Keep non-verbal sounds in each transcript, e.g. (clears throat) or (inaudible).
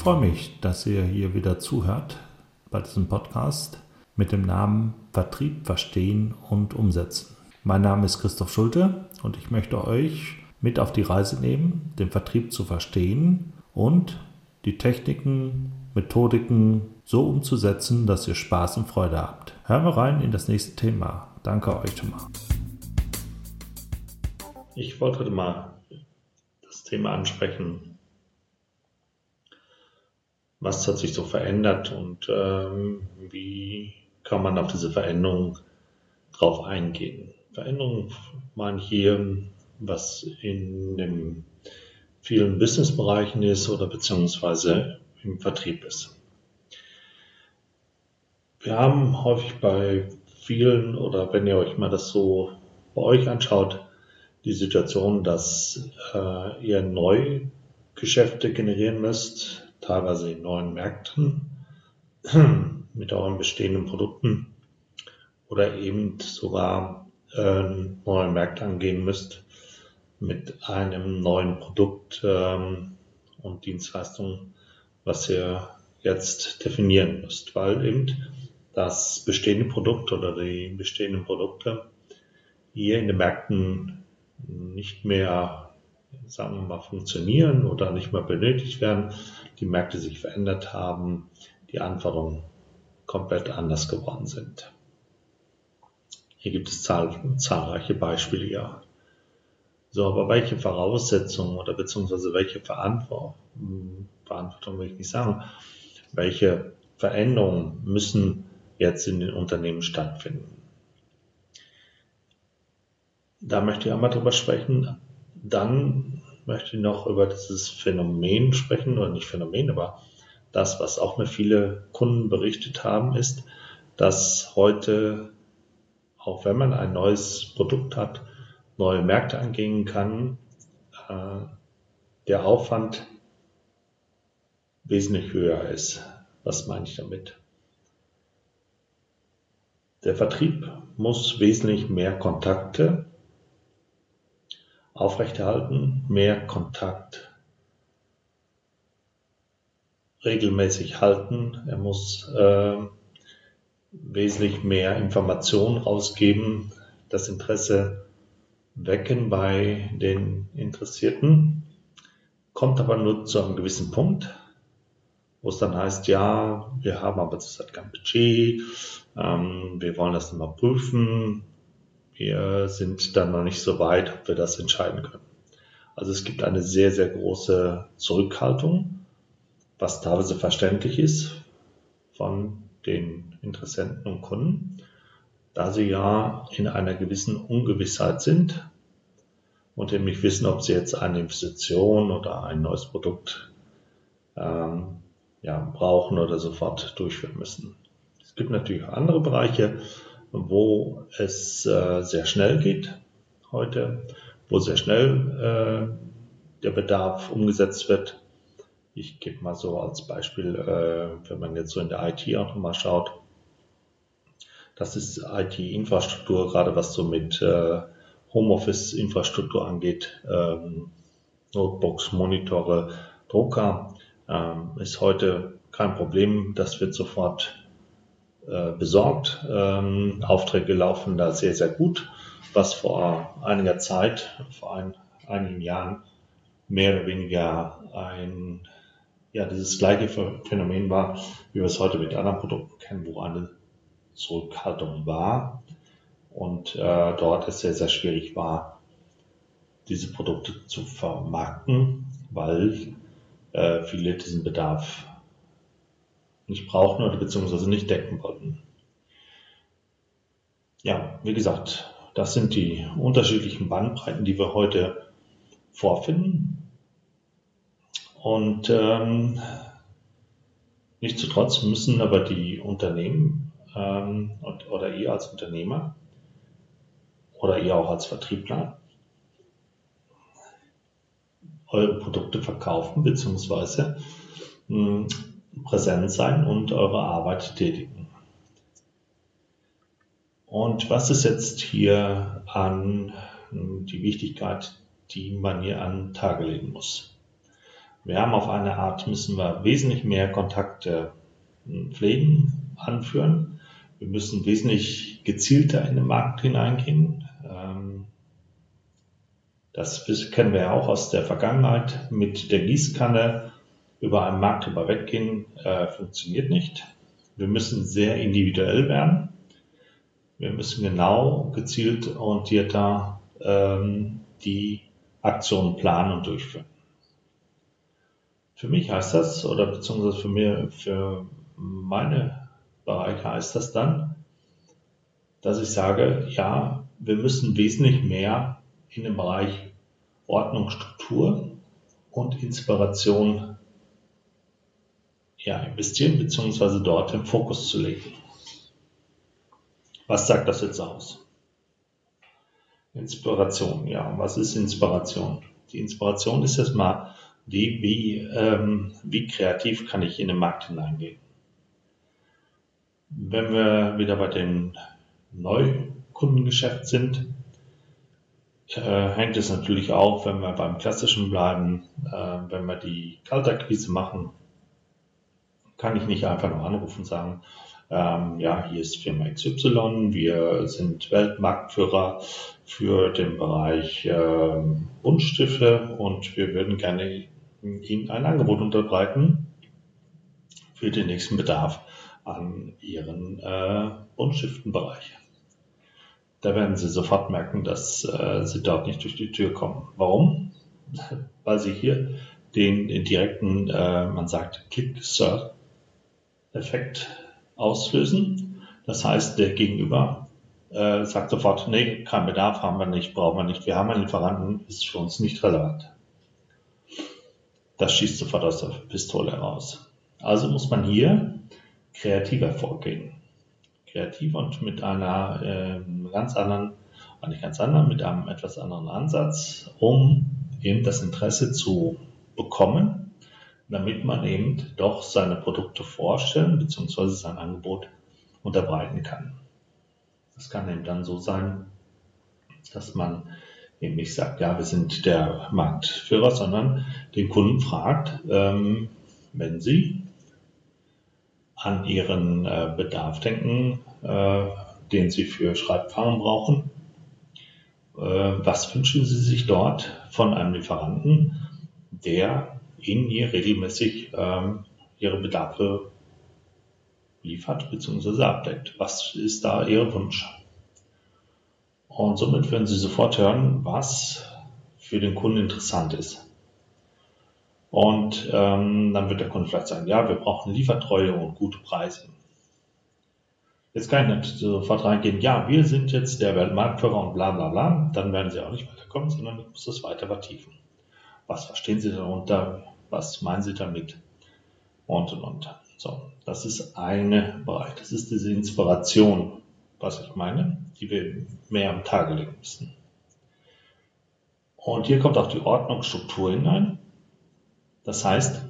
freue mich, dass ihr hier wieder zuhört bei diesem Podcast mit dem Namen Vertrieb verstehen und umsetzen. Mein Name ist Christoph Schulte und ich möchte euch mit auf die Reise nehmen, den Vertrieb zu verstehen und die Techniken, Methodiken so umzusetzen, dass ihr Spaß und Freude habt. Hören wir rein in das nächste Thema. Danke euch schon mal. Ich wollte mal das Thema ansprechen, was hat sich so verändert und ähm, wie kann man auf diese Veränderung drauf eingehen. Veränderung meine ich hier, was in den vielen Businessbereichen ist oder beziehungsweise im Vertrieb ist. Wir haben häufig bei vielen oder wenn ihr euch mal das so bei euch anschaut, die Situation, dass äh, ihr neu Geschäfte generieren müsst, teilweise in neuen Märkten (clears throat) mit euren bestehenden Produkten oder eben sogar äh, neue Märkte angehen müsst mit einem neuen Produkt ähm, und Dienstleistung, was ihr jetzt definieren müsst, weil eben das bestehende Produkt oder die bestehenden Produkte hier in den Märkten nicht mehr, sagen wir mal, funktionieren oder nicht mehr benötigt werden, die Märkte sich verändert haben, die Anforderungen komplett anders geworden sind. Hier gibt es zahl zahlreiche Beispiele, ja. So, aber welche Voraussetzungen oder beziehungsweise welche Verantwortung, Verantwortung will ich nicht sagen, welche Veränderungen müssen jetzt in den Unternehmen stattfinden? Da möchte ich einmal drüber sprechen. Dann möchte ich noch über dieses Phänomen sprechen, oder nicht Phänomen, aber das, was auch mir viele Kunden berichtet haben, ist, dass heute, auch wenn man ein neues Produkt hat, neue Märkte angehen kann, äh, der Aufwand wesentlich höher ist. Was meine ich damit? Der Vertrieb muss wesentlich mehr Kontakte aufrechterhalten, mehr Kontakt regelmäßig halten. Er muss äh, wesentlich mehr Informationen rausgeben, das Interesse wecken bei den Interessierten, kommt aber nur zu einem gewissen Punkt, wo es dann heißt, ja, wir haben aber zurzeit kein Budget, ähm, wir wollen das mal prüfen, wir sind dann noch nicht so weit, ob wir das entscheiden können. Also es gibt eine sehr, sehr große Zurückhaltung, was teilweise verständlich ist von den Interessenten und Kunden, da sie ja in einer gewissen Ungewissheit sind und eben nicht wissen, ob sie jetzt eine Investition oder ein neues Produkt ähm, ja, brauchen oder sofort durchführen müssen. Es gibt natürlich andere Bereiche, wo es äh, sehr schnell geht heute, wo sehr schnell äh, der Bedarf umgesetzt wird. Ich gebe mal so als Beispiel, äh, wenn man jetzt so in der IT auch nochmal schaut, das ist IT-Infrastruktur, gerade was so mit äh, Homeoffice-Infrastruktur angeht, ähm, Notebooks, Monitore, Drucker, ähm, ist heute kein Problem. Das wird sofort äh, besorgt. Ähm, Aufträge laufen da sehr, sehr gut, was vor einiger Zeit, vor ein, einigen Jahren mehr oder weniger ein, ja, dieses gleiche Phänomen war, wie wir es heute mit anderen Produkten kennen, wo eine Zurückhaltung war und äh, dort es sehr, sehr schwierig war, diese Produkte zu vermarkten, weil äh, viele diesen Bedarf nicht brauchten oder beziehungsweise nicht decken wollten. Ja, wie gesagt, das sind die unterschiedlichen Bandbreiten, die wir heute vorfinden. Und ähm, nichtsdestotrotz müssen aber die Unternehmen ähm, oder ihr als Unternehmer oder ihr auch als Vertriebler eure Produkte verkaufen beziehungsweise hm, präsent sein und eure Arbeit tätigen. Und was ist jetzt hier an die Wichtigkeit, die man hier an Tage legen muss? Wir haben auf eine Art, müssen wir wesentlich mehr Kontakte pflegen, anführen. Wir müssen wesentlich gezielter in den Markt hineingehen. Ähm, das kennen wir ja auch aus der Vergangenheit. Mit der Gießkanne über einen Markt überweggehen äh, funktioniert nicht. Wir müssen sehr individuell werden. Wir müssen genau, gezielt, orientierter ähm, die Aktionen planen und durchführen. Für mich heißt das, oder beziehungsweise für, mir, für meine Bereiche heißt das dann, dass ich sage, ja, wir müssen wesentlich mehr in den Bereich Ordnung, Struktur und Inspiration ja, investieren, beziehungsweise dort den Fokus zu legen. Was sagt das jetzt aus? Inspiration, ja. Was ist Inspiration? Die Inspiration ist erstmal die, wie, ähm, wie kreativ kann ich in den Markt hineingehen. Wenn wir wieder bei dem Neukundengeschäft sind, äh, hängt es natürlich auch, wenn wir beim Klassischen bleiben, äh, wenn wir die Kaltakquise machen, kann ich nicht einfach nur anrufen und sagen, ähm, ja, hier ist Firma XY, wir sind Weltmarktführer für den Bereich äh, Buntstifte und wir würden gerne Ihnen ein Angebot unterbreiten für den nächsten Bedarf an Ihren äh, Buntstiftenbereich. Da werden Sie sofort merken, dass äh, Sie dort nicht durch die Tür kommen. Warum? (laughs) Weil Sie hier den, den direkten, äh, man sagt, Click-Sir-Effekt auslösen. Das heißt, der Gegenüber äh, sagt sofort, nee, kein Bedarf haben wir nicht, brauchen wir nicht, wir haben einen Lieferanten, ist für uns nicht relevant. Das schießt sofort aus der Pistole heraus. Also muss man hier kreativer vorgehen. Kreativ und mit einer äh, ganz anderen, nicht ganz anderen, mit einem etwas anderen Ansatz, um eben das Interesse zu bekommen damit man eben doch seine Produkte vorstellen bzw. sein Angebot unterbreiten kann. Das kann eben dann so sein, dass man eben nicht sagt, ja, wir sind der Marktführer, sondern den Kunden fragt, ähm, wenn Sie an Ihren äh, Bedarf denken, äh, den Sie für Schreibfarben brauchen, äh, was wünschen Sie sich dort von einem Lieferanten, der Ihnen hier regelmäßig ähm, Ihre Bedarfe liefert bzw. abdeckt. Was ist da Ihr Wunsch? Und somit werden Sie sofort hören, was für den Kunden interessant ist. Und ähm, dann wird der Kunde vielleicht sagen, ja, wir brauchen Liefertreue und gute Preise. Jetzt kann ich nicht sofort reingehen, ja, wir sind jetzt der Weltmarktführer und bla bla bla. Dann werden Sie auch nicht weiterkommen, sondern ich muss das weiter vertiefen. Was verstehen Sie darunter? Was meinen Sie damit? Und und und. So, das ist eine Bereich. Das ist diese Inspiration, was ich meine, die wir mehr am Tage legen müssen. Und hier kommt auch die Ordnungsstruktur hinein. Das heißt,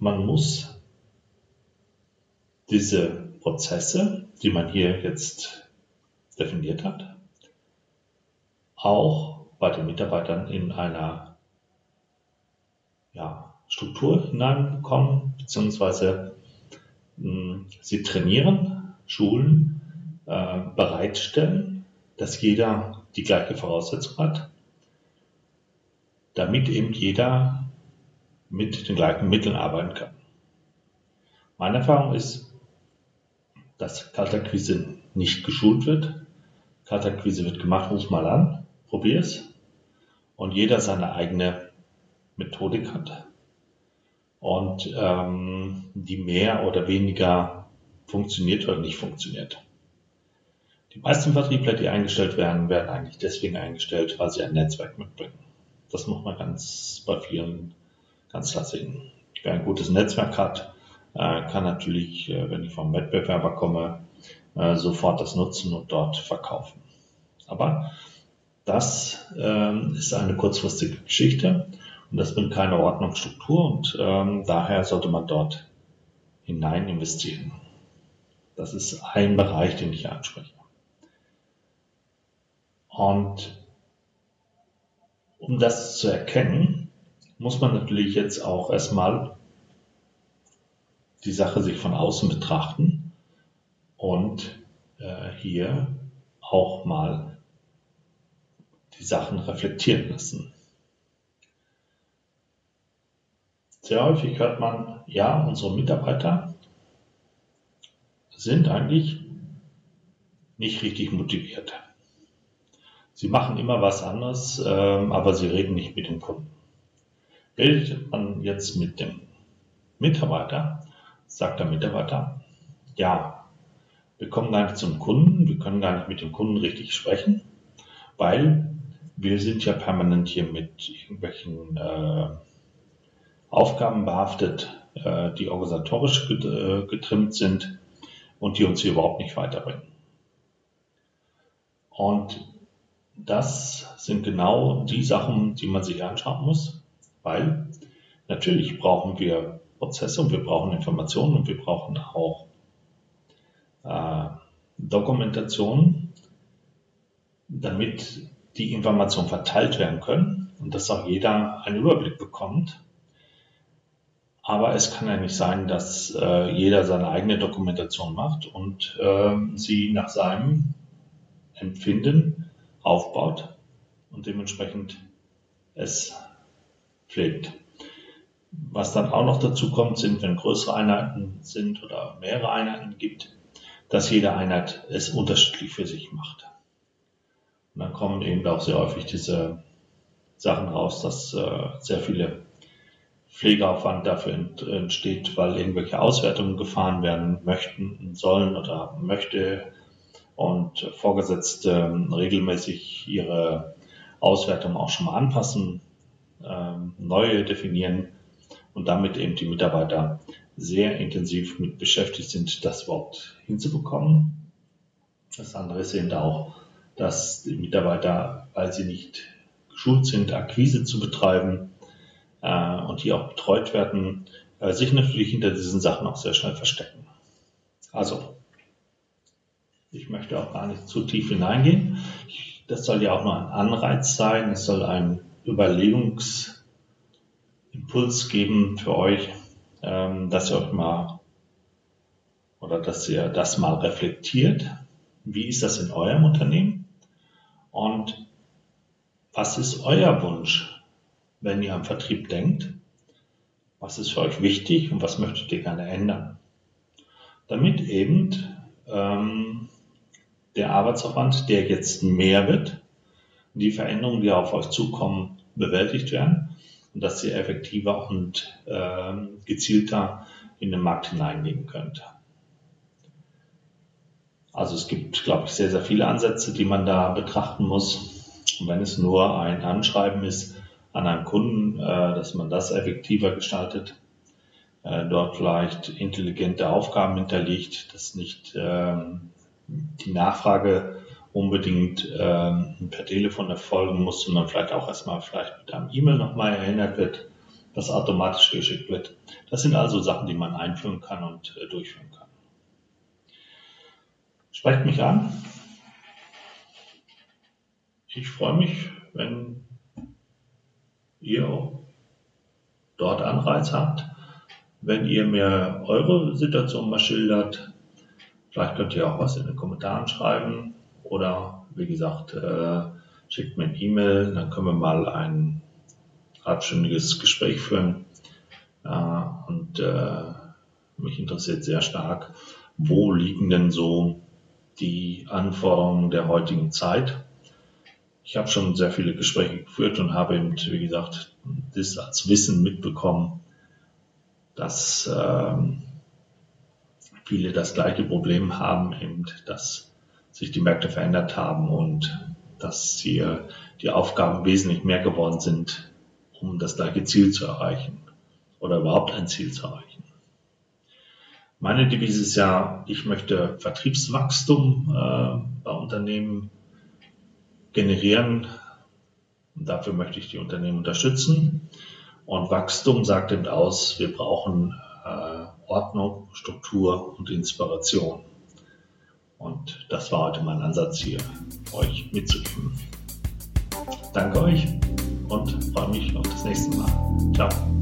man muss diese Prozesse, die man hier jetzt definiert hat, auch bei den Mitarbeitern in einer ja, Struktur hineinbekommen, beziehungsweise mh, hm, sie trainieren, schulen, äh, bereitstellen, dass jeder die gleiche Voraussetzung hat, damit eben jeder mit den gleichen Mitteln arbeiten kann. Meine Erfahrung ist, dass Kaltakquise nicht geschult wird. Kaltakquise wird gemacht, ruf mal an, probier es. Und jeder seine eigene Methodik hat und ähm, die mehr oder weniger funktioniert oder nicht funktioniert. Die meisten Vertriebler, die eingestellt werden, werden eigentlich deswegen eingestellt, weil sie ein Netzwerk mitbringen. Das muss man ganz bei vielen ganz klar sehen. Wer ein gutes Netzwerk hat, äh, kann natürlich, äh, wenn ich vom Wettbewerber komme, äh, sofort das nutzen und dort verkaufen. Aber das ähm, ist eine kurzfristige Geschichte und das bringt keine Ordnungsstruktur und ähm, daher sollte man dort hinein investieren. Das ist ein Bereich, den ich anspreche. Und um das zu erkennen, muss man natürlich jetzt auch erstmal die Sache sich von außen betrachten und äh, hier auch mal die Sachen reflektieren lassen. Sehr häufig hört man, ja, unsere Mitarbeiter sind eigentlich nicht richtig motiviert. Sie machen immer was anderes, ähm, aber sie reden nicht mit dem Kunden. Redet man jetzt mit dem Mitarbeiter, sagt der Mitarbeiter, ja, wir kommen gar nicht zum Kunden, wir können gar nicht mit dem Kunden richtig sprechen, weil wir sind ja permanent hier mit irgendwelchen äh, Aufgaben behaftet, äh, die organisatorisch äh, getrimmt sind und die uns hier überhaupt nicht weiterbringen. Und das sind genau die Sachen, die man sich anschauen muss, weil natürlich brauchen wir Prozesse und wir brauchen Informationen und wir brauchen auch äh, Dokumentation, damit die Informationen verteilt werden können und dass auch jeder einen Überblick bekommt. Aber es kann ja nicht sein, dass äh, jeder seine eigene Dokumentation macht und äh, sie nach seinem Empfinden aufbaut und dementsprechend es pflegt. Was dann auch noch dazu kommt, sind, wenn größere Einheiten sind oder mehrere Einheiten gibt, dass jede Einheit es unterschiedlich für sich macht. Und dann kommen eben auch sehr häufig diese Sachen raus, dass äh, sehr viele Pflegeaufwand dafür entsteht, weil irgendwelche Auswertungen gefahren werden möchten, sollen oder möchte und Vorgesetzte ähm, regelmäßig ihre Auswertung auch schon mal anpassen, ähm, neue definieren und damit eben die Mitarbeiter sehr intensiv mit beschäftigt sind, das überhaupt hinzubekommen. Das andere ist eben auch, dass die Mitarbeiter, weil sie nicht geschult sind, Akquise zu betreiben äh, und hier auch betreut werden, äh, sich natürlich hinter diesen Sachen auch sehr schnell verstecken. Also ich möchte auch gar nicht zu tief hineingehen. Das soll ja auch nur ein Anreiz sein. Es soll einen Überlegungsimpuls geben für euch, ähm, dass ihr euch mal oder dass ihr das mal reflektiert. Wie ist das in eurem Unternehmen? Und was ist euer Wunsch, wenn ihr am Vertrieb denkt? Was ist für euch wichtig und was möchtet ihr gerne ändern? Damit eben ähm, der Arbeitsaufwand, der jetzt mehr wird, die Veränderungen, die auf euch zukommen, bewältigt werden und dass ihr effektiver und äh, gezielter in den Markt hineingehen könnt. Also es gibt, glaube ich, sehr, sehr viele Ansätze, die man da betrachten muss. Und wenn es nur ein Anschreiben ist an einen Kunden, äh, dass man das effektiver gestaltet, äh, dort vielleicht intelligente Aufgaben hinterlegt, dass nicht ähm, die Nachfrage unbedingt ähm, per Telefon erfolgen muss, sondern vielleicht auch erstmal vielleicht mit einem E-Mail nochmal erinnert wird, das automatisch geschickt wird. Das sind also Sachen, die man einführen kann und äh, durchführen kann. Sprecht mich an. Ich freue mich, wenn ihr dort Anreiz habt, wenn ihr mir eure Situation mal schildert, Vielleicht könnt ihr auch was in den Kommentaren schreiben oder wie gesagt, äh, schickt mir ein E-Mail, dann können wir mal ein halbstündiges Gespräch führen. Äh, und äh, mich interessiert sehr stark, wo liegen denn so die Anforderungen der heutigen Zeit? Ich habe schon sehr viele Gespräche geführt und habe eben, wie gesagt, das als Wissen mitbekommen, dass ähm, viele das gleiche Problem haben, eben, dass sich die Märkte verändert haben und dass hier die Aufgaben wesentlich mehr geworden sind, um das gleiche Ziel zu erreichen oder überhaupt ein Ziel zu erreichen. Meine Devise ist ja, ich möchte Vertriebswachstum äh, bei Unternehmen generieren. Und dafür möchte ich die Unternehmen unterstützen. Und Wachstum sagt eben aus, wir brauchen äh, Ordnung, Struktur und Inspiration. Und das war heute mein Ansatz hier, euch mitzugeben. Danke euch und freue mich auf das nächste Mal. Ciao.